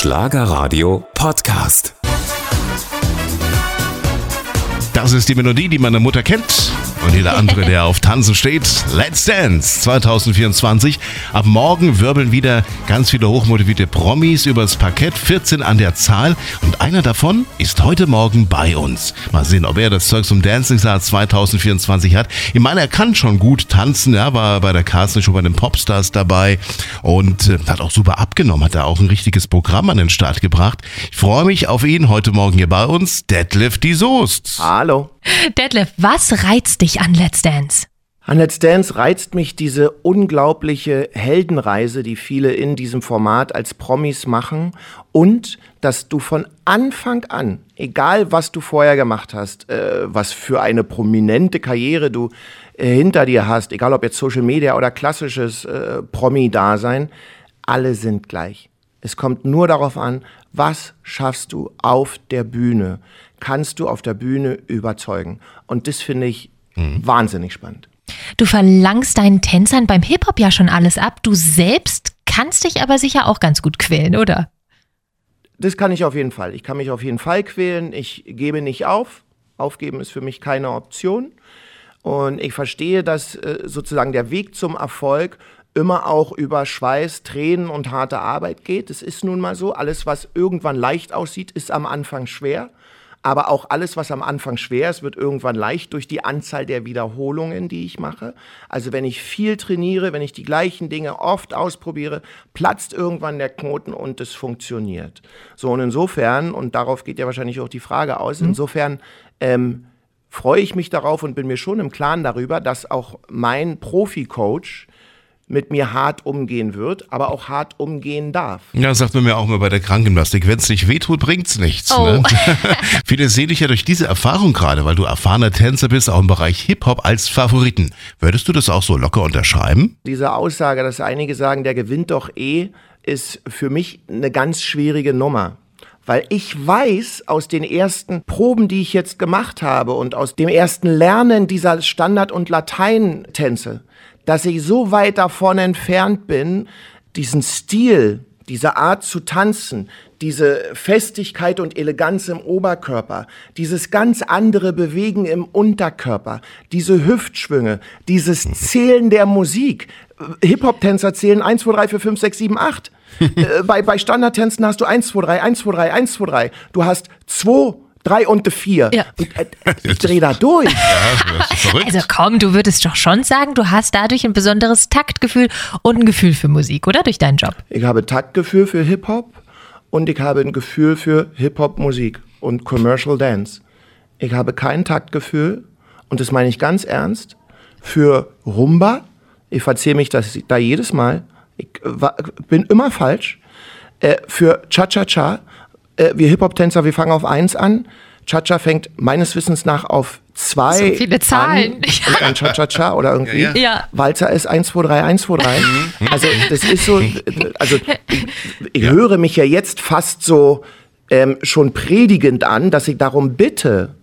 Schlagerradio Podcast. Das ist die Melodie, die meine Mutter kennt. Und jeder andere, der auf Tanzen steht. Let's Dance 2024. Ab morgen wirbeln wieder ganz viele hochmotivierte Promis übers Parkett. 14 an der Zahl. Und einer davon ist heute Morgen bei uns. Mal sehen, ob er das Zeug zum Dancing Star 2024 hat. Ich meine, er kann schon gut tanzen. Er war bei der Casting schon bei den Popstars dabei. Und äh, hat auch super abgenommen. Hat da auch ein richtiges Programm an den Start gebracht. Ich freue mich auf ihn heute Morgen hier bei uns. Deadlift die Soest. Hallo. Detlef, was reizt dich an Let's Dance? An Let's Dance reizt mich diese unglaubliche Heldenreise, die viele in diesem Format als Promis machen und dass du von Anfang an, egal was du vorher gemacht hast, äh, was für eine prominente Karriere du äh, hinter dir hast, egal ob jetzt Social Media oder klassisches äh, Promi-Dasein, alle sind gleich. Es kommt nur darauf an, was schaffst du auf der Bühne? Kannst du auf der Bühne überzeugen? Und das finde ich mhm. wahnsinnig spannend. Du verlangst deinen Tänzern beim Hip-Hop ja schon alles ab. Du selbst kannst dich aber sicher auch ganz gut quälen, oder? Das kann ich auf jeden Fall. Ich kann mich auf jeden Fall quälen. Ich gebe nicht auf. Aufgeben ist für mich keine Option. Und ich verstehe, dass äh, sozusagen der Weg zum Erfolg immer auch über Schweiß, Tränen und harte Arbeit geht. Es ist nun mal so. Alles, was irgendwann leicht aussieht, ist am Anfang schwer. Aber auch alles, was am Anfang schwer ist, wird irgendwann leicht durch die Anzahl der Wiederholungen, die ich mache. Also wenn ich viel trainiere, wenn ich die gleichen Dinge oft ausprobiere, platzt irgendwann der Knoten und es funktioniert. So und insofern, und darauf geht ja wahrscheinlich auch die Frage aus, mhm. insofern ähm, freue ich mich darauf und bin mir schon im Klaren darüber, dass auch mein Profi-Coach mit mir hart umgehen wird, aber auch hart umgehen darf. Ja, sagt man mir auch mal bei der Krankengymnastik, wenn es nicht wehtut, bringt's nichts. Oh. Ne? Viele sehen dich ja durch diese Erfahrung gerade, weil du erfahrener Tänzer bist, auch im Bereich Hip-Hop als Favoriten. Würdest du das auch so locker unterschreiben? Diese Aussage, dass einige sagen, der gewinnt doch eh, ist für mich eine ganz schwierige Nummer weil ich weiß aus den ersten Proben, die ich jetzt gemacht habe und aus dem ersten Lernen dieser Standard- und Lateintänze, dass ich so weit davon entfernt bin, diesen Stil, diese Art zu tanzen, diese Festigkeit und Eleganz im Oberkörper, dieses ganz andere Bewegen im Unterkörper, diese Hüftschwünge, dieses Zählen der Musik. Hip-Hop-Tänzer zählen 1, 2, 3, 4, 5, 6, 7, 8. bei, bei Standardtänzen hast du 1, 2, 3, 1, 2, 3, 1, 2, 3. Du hast 2, drei und vier. Ja. Äh, ich dreh da durch. Ja, also komm, du würdest doch schon sagen, du hast dadurch ein besonderes Taktgefühl und ein Gefühl für Musik, oder? Durch deinen Job. Ich habe Taktgefühl für Hip-Hop und ich habe ein Gefühl für Hip-Hop-Musik und Commercial Dance. Ich habe kein Taktgefühl, und das meine ich ganz ernst, für Rumba. Ich verzähle mich das da jedes Mal. Ich war, bin immer falsch. Äh, für Cha-Cha-Cha äh, wir Hip-Hop-Tänzer, wir fangen auf eins an. Cha-Cha fängt meines Wissens nach auf zwei. So viele Zahlen. An, ein Cha-Cha-Cha oder irgendwie. Ja, ja. Walzer ist 1, 2, 3, 1, 2, 3. Also, das ist so, also, ich, ich ja. höre mich ja jetzt fast so ähm, schon predigend an, dass ich darum bitte,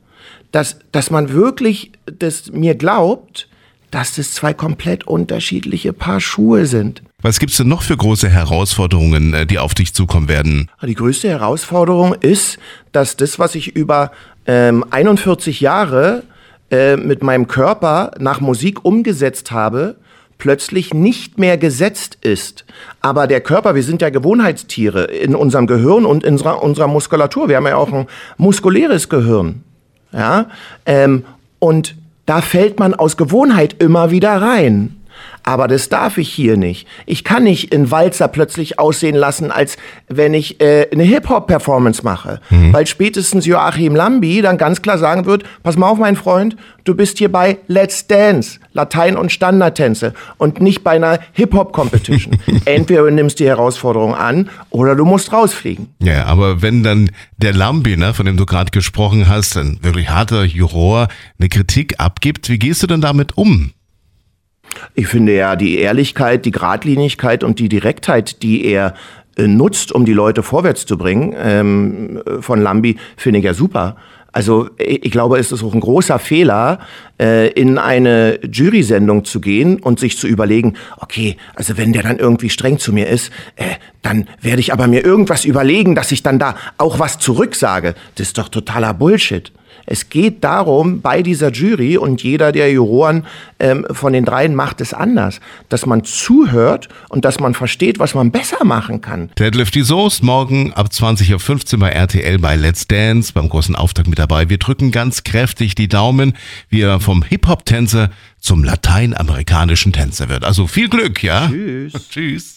dass, dass man wirklich das mir glaubt, dass das zwei komplett unterschiedliche Paar Schuhe sind. Was gibt's denn noch für große Herausforderungen, äh, die auf dich zukommen werden? Die größte Herausforderung ist, dass das, was ich über ähm, 41 Jahre äh, mit meinem Körper nach Musik umgesetzt habe, plötzlich nicht mehr gesetzt ist. Aber der Körper, wir sind ja Gewohnheitstiere in unserem Gehirn und in unserer, unserer Muskulatur. Wir haben ja auch ein muskuläres Gehirn. Ja? Ähm, und da fällt man aus Gewohnheit immer wieder rein. Aber das darf ich hier nicht. Ich kann nicht in Walzer plötzlich aussehen lassen, als wenn ich äh, eine Hip-Hop-Performance mache. Mhm. Weil spätestens Joachim Lambi dann ganz klar sagen wird, pass mal auf, mein Freund, du bist hier bei Let's Dance, Latein- und Standardtänze und nicht bei einer Hip-Hop-Competition. Entweder du nimmst die Herausforderung an oder du musst rausfliegen. Ja, aber wenn dann der Lambi, ne, von dem du gerade gesprochen hast, ein wirklich harter Juror, eine Kritik abgibt, wie gehst du denn damit um? Ich finde ja die Ehrlichkeit, die Gradlinigkeit und die Direktheit, die er äh, nutzt, um die Leute vorwärts zu bringen, ähm, von Lambi, finde ich ja super. Also ich glaube, es ist auch ein großer Fehler, äh, in eine Jury-Sendung zu gehen und sich zu überlegen, okay, also wenn der dann irgendwie streng zu mir ist, äh, dann werde ich aber mir irgendwas überlegen, dass ich dann da auch was zurücksage. Das ist doch totaler Bullshit. Es geht darum, bei dieser Jury und jeder der Juroren ähm, von den dreien macht es anders, dass man zuhört und dass man versteht, was man besser machen kann. Deadlift die Soest morgen ab 20.15 Uhr bei RTL bei Let's Dance beim großen Auftakt mit dabei. Wir drücken ganz kräftig die Daumen, wie er vom Hip-Hop-Tänzer zum lateinamerikanischen Tänzer wird. Also viel Glück, ja? Tschüss. Tschüss.